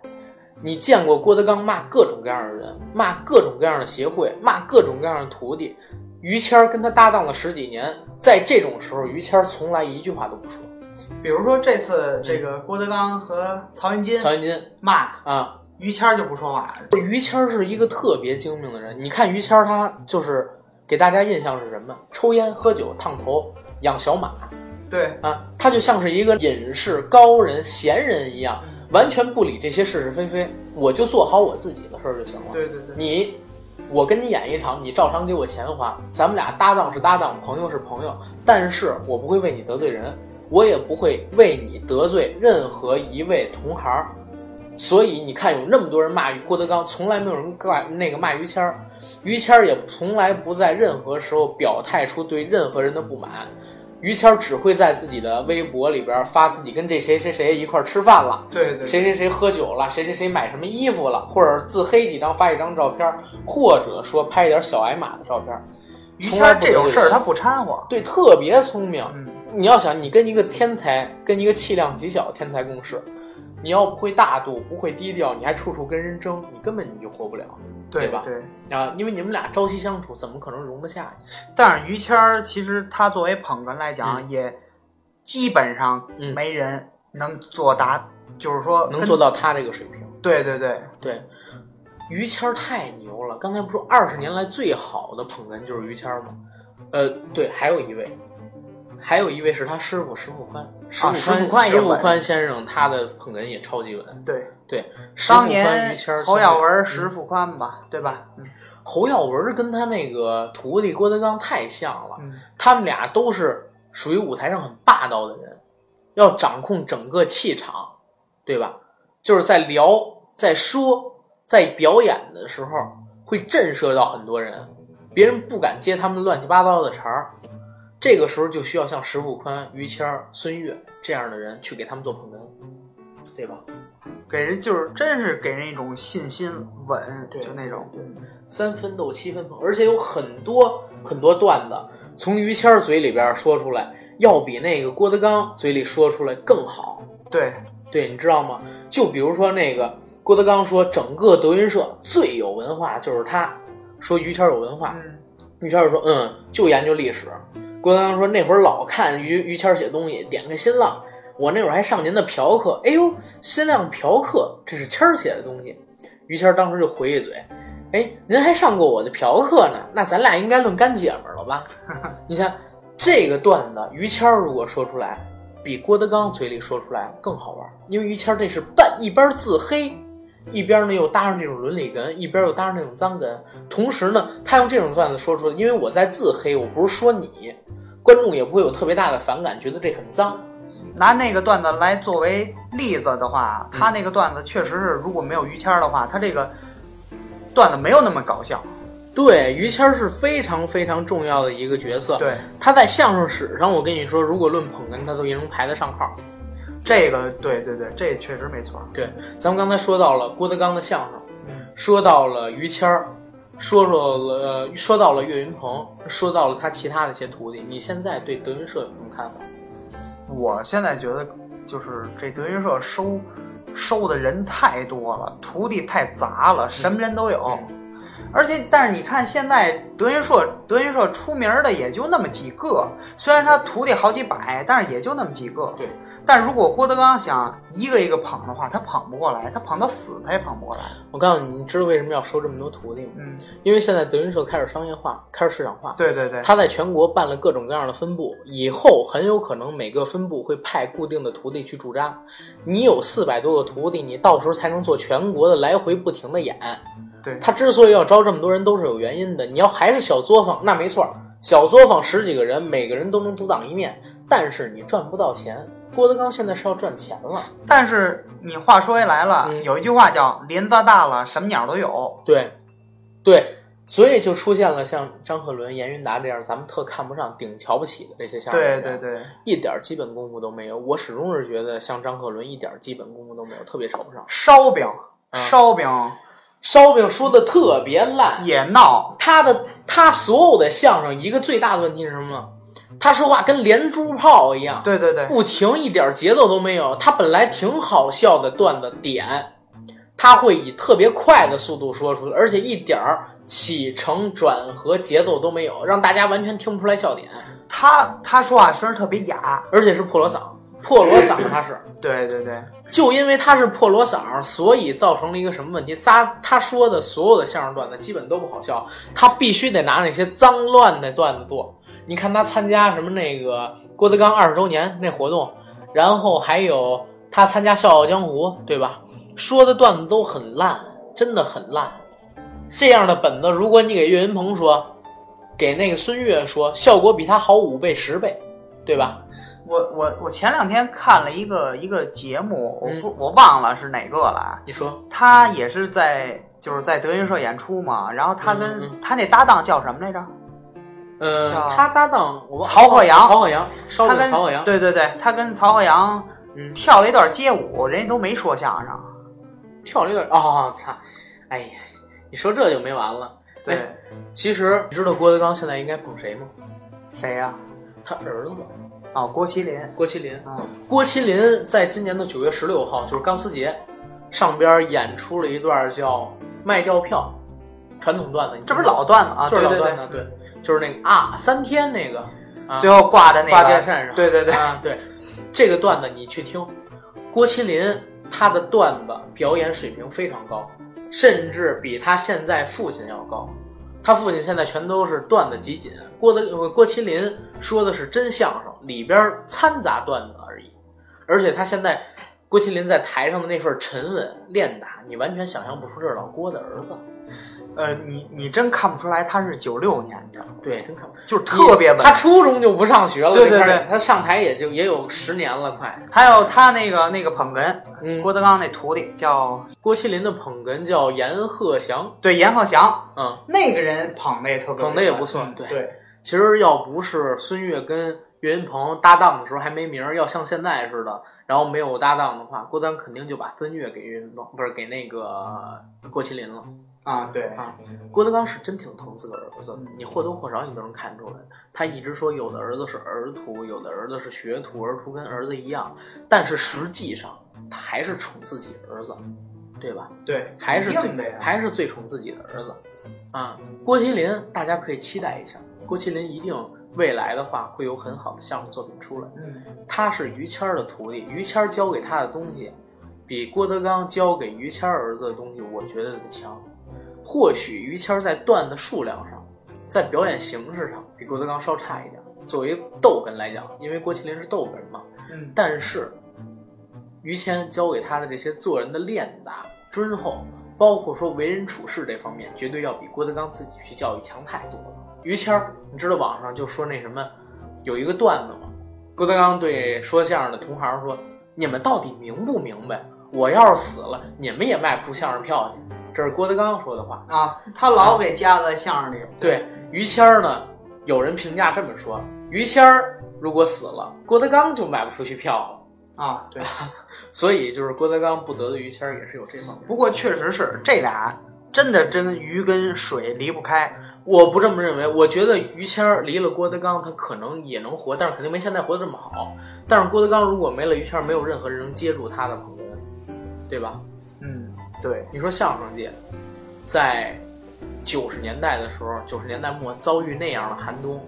你见过郭德纲骂各种各样的人，骂各种各样的协会，骂各种各样的徒弟。于谦儿跟他搭档了十几年，在这种时候，于谦儿从来一句话都不说。比如说这次这个郭德纲和曹云金曹云金骂啊，于谦儿就不说话，于谦儿是一个特别精明的人。你看于谦儿，他就是给大家印象是什么？抽烟、喝酒、烫头、养小马对，啊，他就像是一个隐士、高人、闲人一样，完全不理这些是是非非，我就做好我自己的事儿就行了。对对对，你，我跟你演一场，你照常给我钱花，咱们俩搭档是搭档，朋友是朋友，但是我不会为你得罪人，我也不会为你得罪任何一位同行。所以你看，有那么多人骂郭德纲，从来没有人怪那个骂于谦儿，于谦儿也从来不在任何时候表态出对任何人的不满。于谦儿只会在自己的微博里边发自己跟这谁谁谁一块儿吃饭了，对对，谁谁谁喝酒了，谁谁谁买什么衣服了，或者自黑几张发一张照片，或者说拍一点小矮马的照片。于谦这种事儿他不掺和，对特别聪明。嗯，你要想，你跟一个天才，跟一个气量极小的天才共事，你要不会大度，不会低调，你还处处跟人争，你根本你就活不了吧对对。啊！因为你们俩朝夕相处，怎么可能容得下你？但是于谦儿其实他作为捧哏来讲，嗯也基本上嗯没人能做达，就是说能做到他这个水平。对对对，对，于谦儿太牛了。刚才不说二十年来最好的捧哏就是于谦儿吗？呃，对，还有一位，还有一位是他师傅石富宽。石啊石富富宽，先生他的捧哏也超级稳。对，对，石富宽当年于谦侯耀文、石富宽吧，对吧？嗯侯耀文跟他那个徒弟郭德纲太像了，嗯，他们俩都是属于舞台上很霸道的人，要掌控整个气场，对吧？就是在聊、在说、在表演的时候，会震慑到很多人，别人不敢接他们乱七八糟的茬儿。这个时候就需要像石富宽、于谦儿、孙越这样的人去给他们做捧哏，对吧？给人就是真是给人一种信心稳，对就那种。三分逗七分捧，而且有很多很多段子从于谦儿嘴里边说出来，要比那个郭德纲嘴里说出来更好。对，对，你知道吗？就比如说那个郭德纲说，整个德云社最有文化就是他，说于谦儿有文化，嗯，于谦就说嗯，就研究历史。郭德纲说那会儿老看于于谦儿写东西，点开新浪，我那会儿还上您的嫖客，哎呦，新浪嫖客，这是谦儿写的东西。于谦儿当时就回一嘴，哎，您还上过我的嫖客呢，那咱俩应该论干姐们了吧？你看这个段子，于谦儿如果说出来，比郭德纲嘴里说出来更好玩，因为于谦儿这是半一边自黑，一边呢又搭上这种伦理哏，一边又搭上那种脏哏，同时呢，他用这种段子说出来，因为我在自黑，我不是说你，观众也不会有特别大的反感，觉得这很脏。拿那个段子来作为例子的话，他嗯那个段子确实是，如果没有于谦儿的话，他这个段子没有那么搞笑。对，于谦儿是非常非常重要的一个角色。对，他在相声史上，我跟你说，如果论捧哏，他都也能排得上号。这个对对对，这确实没错。对，咱们刚才说到了郭德纲的相声，嗯说到了于谦儿，说说了呃说到了岳云鹏，说到了他其他的一些徒弟。你现在对德云社有什么看法？我现在觉得，就是这德云社收收的人太多了，徒弟太杂了，什么人都有。而且，但是你看，现在德云社德云社出名的也就那么几个，虽然他徒弟好几百，但是也就那么几个。对。但如果郭德纲想一个一个捧的话，他捧不过来，他捧到死他也捧不过来。我告诉你，你知道为什么要收这么多徒弟吗？嗯，因为现在德云社开始商业化，开始市场化。对对对，他在全国办了各种各样的分部，以后很有可能每个分部会派固定的徒弟去驻扎。你有四百多个徒弟，你到时候才能做全国的来回不停的演。对他之所以要招这么多人，都是有原因的。你要还是小作坊，那没错，小作坊十几个人，每个人都能独当一面，但是你赚不到钱。郭德纲现在是要赚钱了，但是你话说回来了，嗯有一句话叫“林子大了，什么鸟都有对，对，所以就出现了像张鹤伦、严云达这样咱们特看不上、顶瞧不起的这些”。相声对演员对对，一点基本功夫都没有。我始终是觉得像张鹤伦一点基本功夫都没有，特别瞧不上。烧饼，啊烧饼烧饼说的特别烂，也闹，他的他所有的相声一个最大的问题是什么呢？他说话跟连珠炮一样，对对对，不停，一点节奏都没有。他本来挺好笑的段子点，他会以特别快的速度说出来，而且一点儿起承转合节奏都没有，让大家完全听不出来笑点，他他说话声儿特别哑，而且是破锣嗓，破锣嗓他是。对对对，就因为他是破锣嗓，所以造成了一个什么问题？仨他说的所有的相声段子基本都不好笑，他必须得拿那些脏乱的段子做。你看他参加什么那个郭德纲二十周年那活动，然后还有他参加《笑傲江湖》，对吧？说的段子都很烂，真的很烂。这样的本子，如果你给岳云鹏说，给那个孙越说，效果比他好五倍十倍，对吧？我我我前两天看了一个一个节目，我嗯不、我忘了是哪个了啊，你说，他也是在就是在德云社演出嘛，然后他跟、嗯嗯他那搭档叫什么来着？呃，他搭档我忘曹鹤阳曹鹤阳，烧他跟饼曹鹤阳，对对对，他跟曹鹤阳嗯，跳了一段街舞，人家都没说相声。跳了一段，哦，操，哎呀，你说这就没完了。对，哎其实你知道郭德纲现在应该捧谁吗？谁呀、他儿子哦，郭麒麟。郭麒麟。嗯，郭麒麟在今年的九月十六号，就是钢丝节，上边演出了一段叫卖掉票，传统段子，这不是老段子啊？就是老对对段子，对，就是那个啊三天那个啊，最后挂在那个挂电扇上对对对，啊，对，这个段子你去听，郭麒麟他的段子表演水平非常高，甚至比他现在父亲要高。他父亲现在全都是段子集锦，郭德呃郭麒麟说的是真相声，里边掺杂段子而已。而且他现在郭麒麟在台上的那份沉稳练达，你完全想象不出这是老郭的儿子。呃，你你真看不出来他是九六年的，对，真看不出来就是特别稳。他初中就不上学了，对对对他上台也就也有十年了，快。还有他那个那个捧哏，嗯，郭德纲那徒弟叫郭麒麟的捧哏叫阎鹤祥，对阎鹤祥，嗯，那个人捧的也特别捧的也不错对其实要不是孙越跟岳云鹏搭档的时候还没名儿，要像现在似的，然后没有搭档的话，郭德纲肯定就把孙越给岳云鹏，不是给那个郭麒麟了。啊对啊郭德纲是真挺疼自个儿儿子的，你或多或少你都能看出来。他一直说有的儿子是儿徒，有的儿子是学徒，儿徒跟儿子一样，但是实际上他还是宠自己儿子，对吧？对，还是最还是最宠自己的儿子啊。郭麒麟，大家可以期待一下，郭麒麟一定未来的话会有很好的相声作品出来。嗯，他是于谦儿的徒弟，于谦儿教给他的东西，比郭德纲教给于谦儿儿子的东西，我觉得得强。或许于谦在段子数量上，在表演形式上比郭德纲稍差一点。作为逗哏来讲，因为郭麒麟是逗哏嘛，嗯，但是于谦教给他的这些做人的练达、敦厚，包括说为人处事这方面，绝对要比郭德纲自己去教育强太多了。于谦儿，你知道网上就说那什么，有一个段子吗？郭德纲对说相声的同行说：“你们到底明不明白？我要是死了，你们也卖不出相声票去。”这是郭德纲说的话。啊，他老给加在相声里。对于谦儿呢，有人评价这么说：于谦儿如果死了，郭德纲就卖不出去票了。啊，对，所以就是郭德纲不得罪于谦儿，也是有这方面。不过确实是这俩真的真鱼跟水离不开。我不这么认为，我觉得于谦儿离了郭德纲，他可能也能活，但是肯定没现在活得这么好。但是郭德纲如果没了于谦儿，没有任何人能接住他的捧哏，对吧？对，你说相声界，在九十年代的时候，九十年代末遭遇那样的寒冬，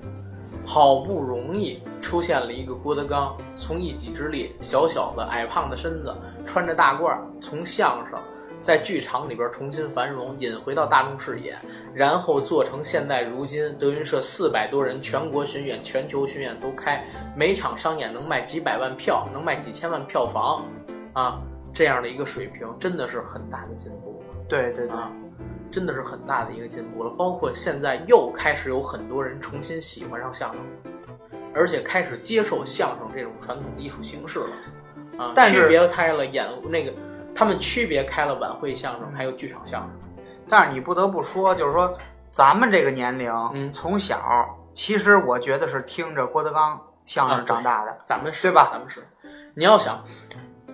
好不容易出现了一个郭德纲，从一己之力，小小的矮胖的身子，穿着大褂，从相声在剧场里边重新繁荣，引回到大众视野，然后做成现在如今德云社四百多人全国巡演、全球巡演都开，每场商演能卖几百万票，能卖几千万票房，啊，这样的一个水平，真的是很大的进步。对对对，啊，真的是很大的一个进步了。包括现在又开始有很多人重新喜欢上相声，而且开始接受相声这种传统的艺术形式了。啊，但是区别开了演那个，他们区别开了晚会相声还有剧场相声。但是你不得不说，就是说咱们这个年龄，嗯从小其实我觉得是听着郭德纲相声长大的。咱们是对吧咱们是，你要想，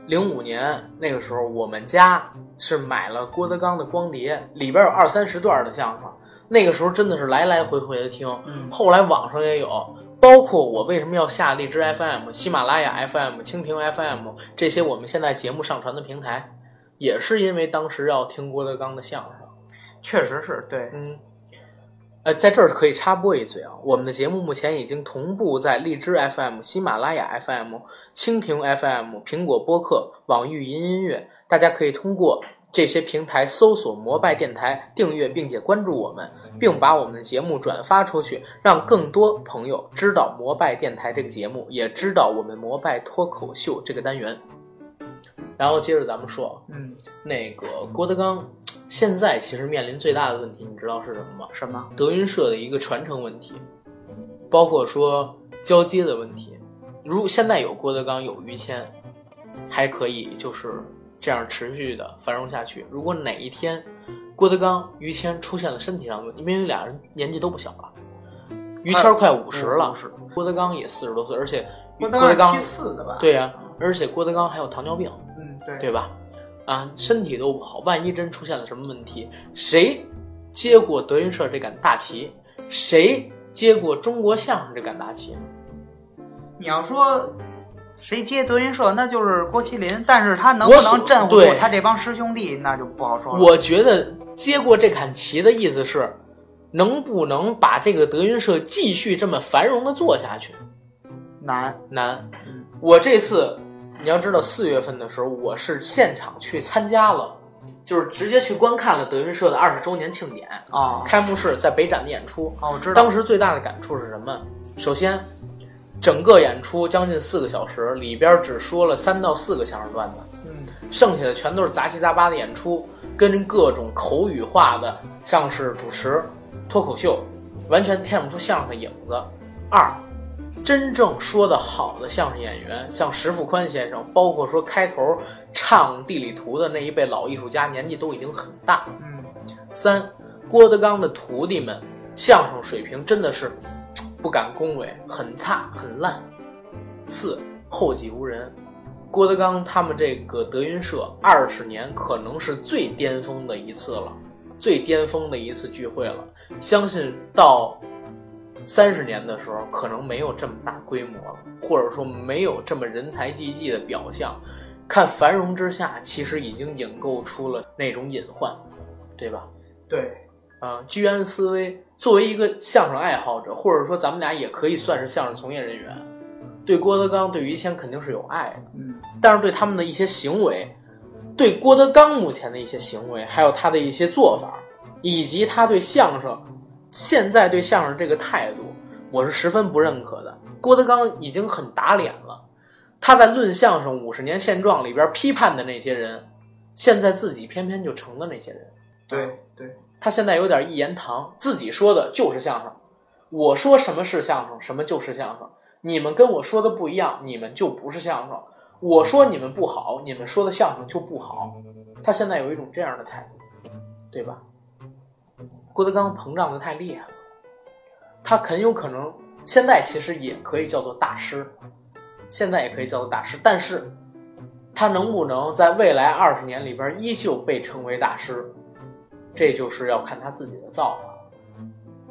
零五年那个时候，我们家是买了郭德纲的光碟，里边有二三十段的相声。那个时候真的是来来回回的听，嗯后来网上也有，包括我为什么要下荔枝 FM、喜马拉雅 FM、蜻蜓 FM 这些我们现在节目上传的平台，也是因为当时要听郭德纲的相声。确实是对，嗯，呃，在这儿可以插播一嘴啊，我们的节目目前已经同步在荔枝 FM、喜马拉雅 FM、蜻蜓 FM、苹果播客、网易云音乐，大家可以通过这些平台搜索“摩拜电台”，订阅并且关注我们，并把我们的节目转发出去，让更多朋友知道摩拜电台这个节目，也知道我们摩拜脱口秀这个单元。然后接着咱们说，嗯，那个郭德纲现在其实面临最大的问题，你知道是什么吗？什么？德云社的一个传承问题，包括说交接的问题。如现在有郭德纲，有于谦，还可以就是这样持续的繁荣下去。如果哪一天郭德纲、于谦出现了身体上的问题，因为俩人年纪都不小了，于谦快五十了，50郭德纲也四十多岁，而且郭郭德纲七四的吧？，对呀、而且郭德纲还有糖尿病。嗯，对，对吧？啊，身体都不好，万一真出现了什么问题，谁接过德云社这杆大旗？谁接过中国相声这杆大旗？你要说谁接德云社，那就是郭麒麟，但是他能不能镇唬住他这帮师兄弟，那就不好说了。我觉得接过这杆旗的意思是，能不能把这个德云社继续这么繁荣的做下去？难，难嗯。我这次你要知道，四月份的时候，我是现场去参加了，就是直接去观看了德云社的二十周年庆典哦开幕式，在北展的演出。哦，我知道，当时最大的感触是什么？首先，整个演出将近四个小时，里边只说了三到四个相声段子，嗯，剩下的全都是杂七杂八的演出，跟各种口语化的，像是主持、脱口秀，完全看不出相声的影子。二，真正说的好的相声演员，像石富宽先生，包括说开头唱地理图的那一辈老艺术家，年纪都已经很大。嗯，三，郭德纲的徒弟们相声水平真的是不敢恭维，很差很烂。四，后继无人。郭德纲他们这个德云社二十年可能是最巅峰的一次了，最巅峰的一次聚会了。相信到三十年的时候，可能没有这么大规模了，或者说没有这么人才济济的表象。看繁荣之下，其实已经引构出了那种隐患，对吧？对，啊，居安思危。作为一个相声爱好者，或者说咱们俩也可以算是相声从业人员，对郭德纲、对于谦肯定是有爱的，嗯，但是对他们的一些行为，对郭德纲目前的一些行为，还有他的一些做法，以及他对相声现在对相声这个态度，我是十分不认可的。郭德纲已经很打脸了，他在《论相声五十年现状》里边批判的那些人，现在自己偏偏就成了那些人。对对，他现在有点一言堂，自己说的就是相声。我说什么是相声，什么就是相声。你们跟我说的不一样，你们就不是相声。我说你们不好，你们说的相声就不好。他现在有一种这样的态度，对吧？郭德纲膨胀的太厉害了，他很有可能现在其实也可以叫做大师，现在也可以叫做大师，但是他能不能在未来二十年里边依旧被称为大师，这就是要看他自己的造化。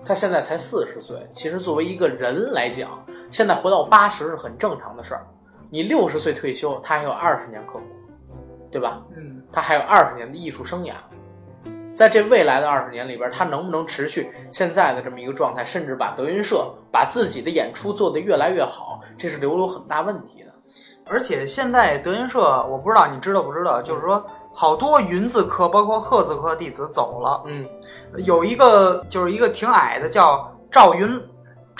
他现在才四十岁，其实作为一个人来讲，现在活到八十是很正常的事儿。你六十岁退休，他还有二十年可活，对吧？嗯，他还有二十年的艺术生涯，在这未来的二十年里边，他能不能持续现在的这么一个状态，甚至把德云社把自己的演出做得越来越好，这是留有很大问题的。而且现在德云社，我不知道你知道不知道，就是说好多云字科，包括鹤字科弟子走了。嗯，有一个就是一个挺矮的，叫赵云。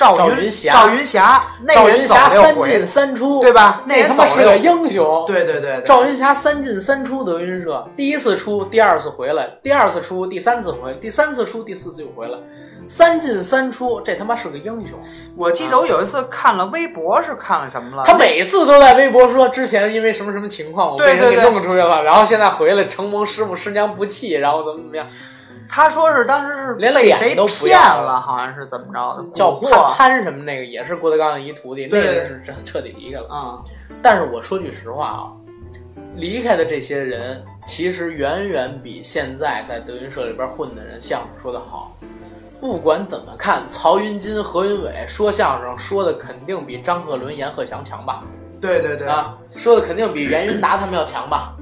赵云霞，赵云霞，赵云霞三进三出，对吧？那他妈是个英雄。对对对，赵云霞三进三出德云社，第一次出，第二次回来，第二次出，第三次回来，第三次出，第四次又回来，三进三出，这他妈是个英雄。我记得我有一次看了微博，是看了什么了？他每次都在微博说之前因为什么什么情况，我被人给弄出去了，然后现在回来承蒙师傅师娘不弃，然后怎么怎么样。他说是当时是连脸都骗了，好像是怎么着的？叫潘潘什么那个也是郭德纲的一徒弟，那个是彻底离开了啊。但是我说句实话啊，离开的这些人其实远远比现在在德云社里边混的人相声说的好。不管怎么看，曹云金、何云伟说相声说的肯定比张鹤伦、阎鹤祥强吧？对对对啊，说的肯定比袁云达他们要强吧？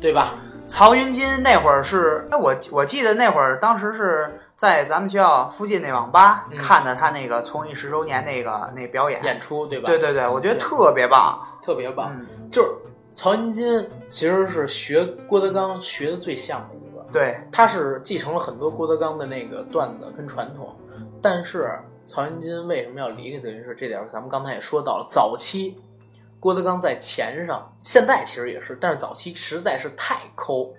对吧？曹云金那会儿是，哎，我我记得那会儿，当时是在咱们学校附近那网吧看的他那个从艺十周年那个那表演演出，对吧？对对对，我觉得特别棒，特别棒。就是曹云金其实是学郭德纲学的最像的一个，对，他是继承了很多郭德纲的那个段子跟传统。但是曹云金为什么要离开德云社？这点咱们刚才也说到了，早期。郭德纲在钱上，现在其实也是，但是早期实在是太抠，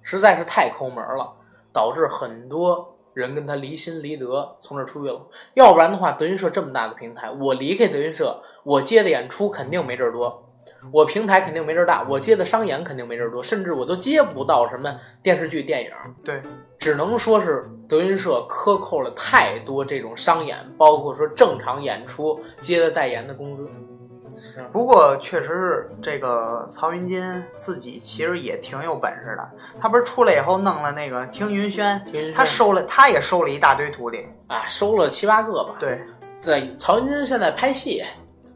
实在是太抠门了，导致很多人跟他离心离德，从这出去了。要不然的话，德云社这么大的平台，我离开德云社，我接的演出肯定没这儿多，我平台肯定没这儿大，我接的商演肯定没这儿多，甚至我都接不到什么电视剧、电影。对，只能说是德云社克扣了太多这种商演，包括说正常演出接的代言的工资。不过，确实是这个曹云金自己其实也挺有本事的。他不是出来以后弄了那个听云轩，他收了，他也收了一大堆徒弟啊，收了七八个吧。对，在曹云金现在拍戏，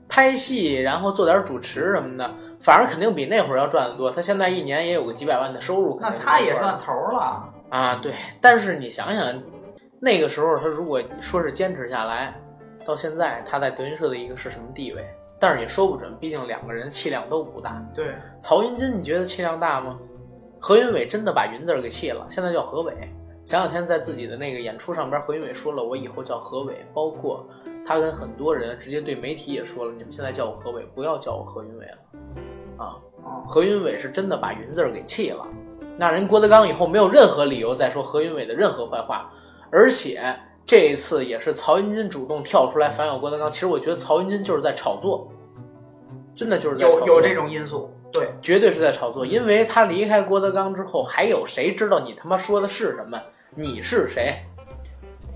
拍戏，然后做点主持什么的，反正肯定比那会儿要赚得多。他现在一年也有个几百万的收入，那他也算头了啊。对，但是你想想，那个时候他如果说是坚持下来，到现在他在德云社的一个是什么地位？但是也说不准，毕竟两个人气量都不大。对，曹云金，你觉得气量大吗？何云伟真的把“云”字给气了，现在叫何伟。前两天在自己的那个演出上边，何云伟说了，我以后叫何伟。包括他跟很多人直接对媒体也说了，你们现在叫我何伟，不要叫我何云伟了。啊，何云伟是真的把“云”字给气了。那人郭德纲以后没有任何理由再说何云伟的任何坏话，而且。这一次也是曹云金主动跳出来反咬郭德纲。其实我觉得曹云金就是在炒作，真的就是在有有这种因素，对，绝对是在炒作。因为他离开郭德纲之后，还有谁知道你他妈说的是什么？你是谁？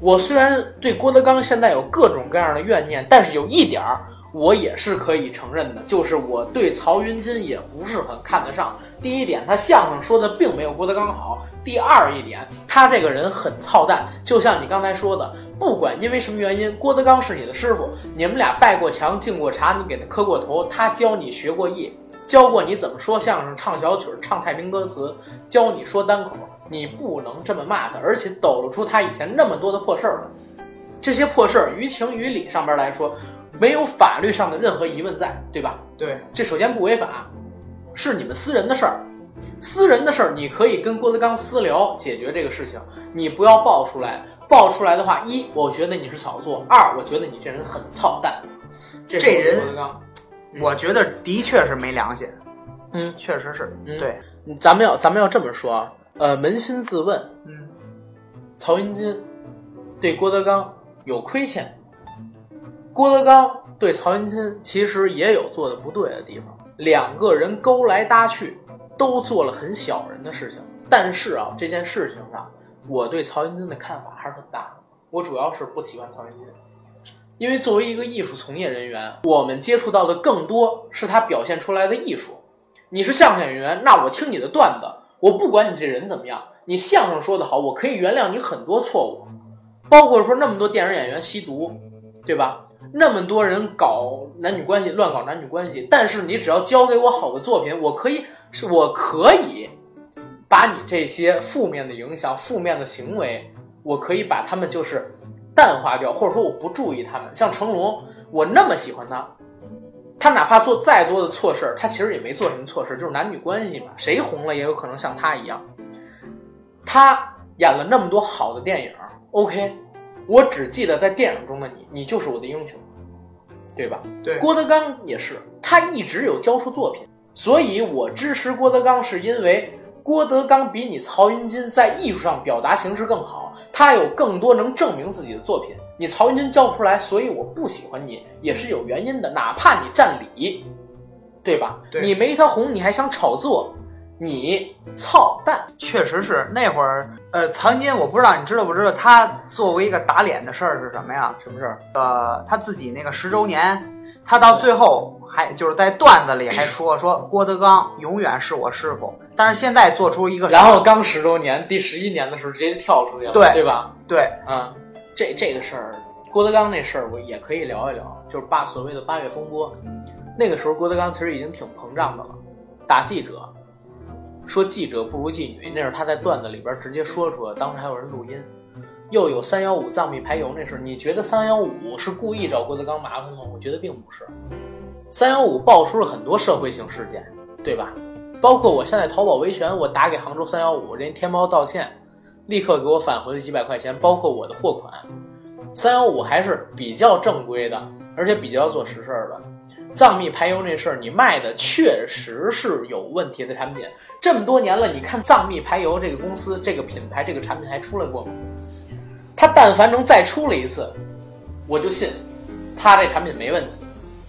我虽然对郭德纲现在有各种各样的怨念，但是有一点儿我也是可以承认的，就是我对曹云金也不是很看得上。第一点，他相声说的并没有郭德纲好。第二一点，他这个人很操蛋，就像你刚才说的，不管因为什么原因，郭德纲是你的师傅，你们俩拜过墙、敬过茶，你给他磕过头，他教你学过艺，教过你怎么说相声、唱小曲、唱太平歌词，教你说单口，你不能这么骂他，而且抖露出他以前那么多的破事儿来。这些破事儿于情于理上边来说，没有法律上的任何疑问在，对吧？对，这首先不违法，是你们私人的事儿。私人的事儿你可以跟郭德纲私聊解决这个事情，你不要爆出来。爆出来的话，一我觉得你是炒作，二我觉得你这人很操蛋。这人郭德纲，嗯我觉得的确是没良心，嗯确实是，嗯对，咱们要咱们要这么说啊，呃，扪心自问，嗯，曹云金对郭德纲有亏欠，郭德纲对曹云金其实也有做的不对的地方，两个人勾来搭去，都做了很小人的事情。但是啊，这件事情上，我对曹云金的看法还是很大的。我主要是不喜欢曹云金，因为作为一个艺术从业人员，我们接触到的更多是他表现出来的艺术。你是相声演员，那我听你的段子，我不管你这人怎么样，你相声说得好，我可以原谅你很多错误，包括说那么多电影演员吸毒，对吧？那么多人搞男女关系，乱搞男女关系，但是你只要交给我好的作品，我可以是我可以把你这些负面的影响、负面的行为，我可以把他们就是淡化掉，或者说我不注意他们。像成龙，我那么喜欢他，他哪怕做再多的错事儿，他其实也没做什么错事，就是男女关系嘛，谁红了也有可能像他一样。他演了那么多好的电影，OK，我只记得在电影中的你，你就是我的英雄，对吧？对，郭德纲也是，他一直有交出作品，所以我支持郭德纲，是因为郭德纲比你曹云金在艺术上表达形式更好，他有更多能证明自己的作品。你曹云金教不出来，所以我不喜欢你，也是有原因的。哪怕你占理，对吧？你没他红，你还想炒作，你操蛋！确实是那会儿，呃，曹云金，我不知道你知道不知道，他作为一个打脸的事儿是什么呀？什么事儿？呃，他自己那个十周年，他到最后还就是在段子里还说说郭德纲永远是我师傅，但是现在做出一个，然后刚十周年，第十一年的时候直接就跳出去了，对对吧？对，啊，这这个事儿，郭德纲那事儿我也可以聊一聊，就是八所谓的八月风波，那个时候郭德纲其实已经挺膨胀的了，打记者，说记者不如妓女，那是他在段子里边直接说出来，当时还有人录音。又有三幺五藏秘排油那事儿，你觉得三幺五是故意找郭德纲麻烦吗？我觉得并不是。三幺五爆出了很多社会性事件，对吧？包括我现在淘宝维权，我打给杭州三幺五，人家天猫道歉，立刻给我返回了几百块钱，包括我的货款。三幺五还是比较正规的，而且比较做实事儿的。藏秘排油这事儿，你卖的确实是有问题的产品。这么多年了，你看藏秘排油这个公司、这个品牌、这个产品还出来过吗？他但凡能再出来一次，我就信他这产品没问题。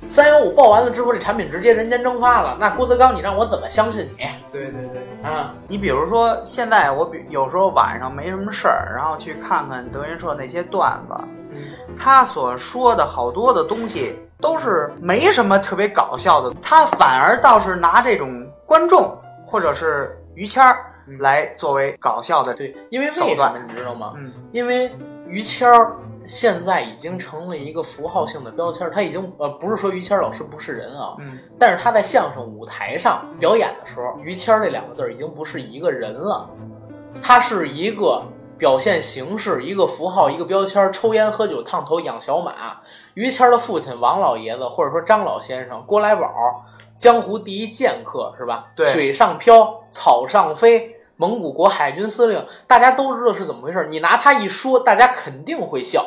三幺五爆完了之后，这产品直接人间蒸发了，那郭德纲你让我怎么相信你对对对。啊？你比如说，现在我比有时候晚上没什么事儿，然后去看看德云社那些段子，嗯，他所说的好多的东西都是没什么特别搞笑的，他反而倒是拿这种观众或者是于谦儿嗯来作为搞笑的。对，因为为什么你知道吗？嗯，因为于谦儿现在已经成了一个符号性的标签儿，他已经呃不是说于谦儿老师不是人啊，嗯，但是他在相声舞台上表演的时候，于谦儿这两个字儿已经不是一个人了，他是一个表现形式、一个符号、一个标签儿，抽烟、喝酒、烫头、养小马。于谦儿的父亲王老爷子，或者说张老先生，郭来宝，江湖第一剑客是吧？对水上漂，草上飞。蒙古国海军司令，大家都知道是怎么回事。你拿他一说，大家肯定会笑。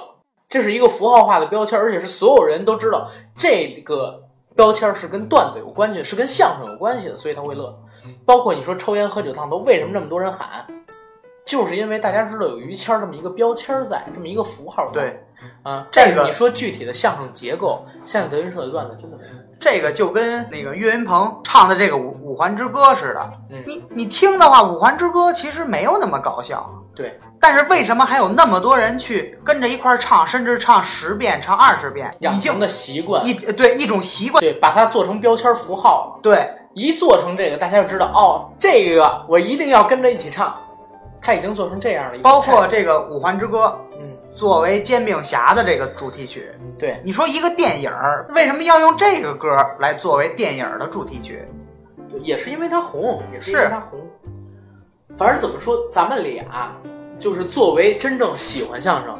这是一个符号化的标签，而且是所有人都知道这个标签是跟段子有关系，是跟相声有关系的，所以他会乐。包括你说抽烟、喝酒、烫头，为什么那么多人喊？就是因为大家知道有于谦儿这么一个标签在，这么一个符号在。对，啊，这个你说具体的相声结构，现在德云社的段子真的没有。这个就跟那个岳云鹏唱的这个五五环之歌似的。嗯你你听的话，五环之歌其实没有那么搞笑，对，但是为什么还有那么多人去跟着一块儿唱，甚至唱十遍、唱二十遍，养成的习惯，一对一种习惯。对，把它做成标签符号了。对，一做成这个，大家就知道哦，这个我一定要跟着一起唱。他已经做成这样了包括这个五环之歌嗯，作为煎饼侠的这个主题曲，对，你说一个电影儿为什么要用这个歌来作为电影儿的主题曲？也是因为它红，也是因为它红。反正怎么说，咱们俩就是作为真正喜欢相声、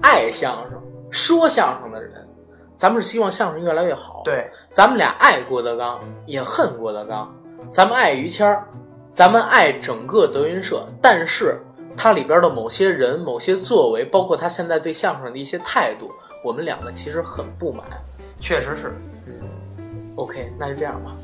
爱相声、说相声的人，咱们是希望相声越来越好。，对，咱们俩爱郭德纲，也恨郭德纲。咱们爱于谦儿，咱们爱整个德云社，但是它里边的某些人、某些作为，包括他现在对相声的一些态度，我们两个其实很不满。确实是。嗯，OK，那就这样吧。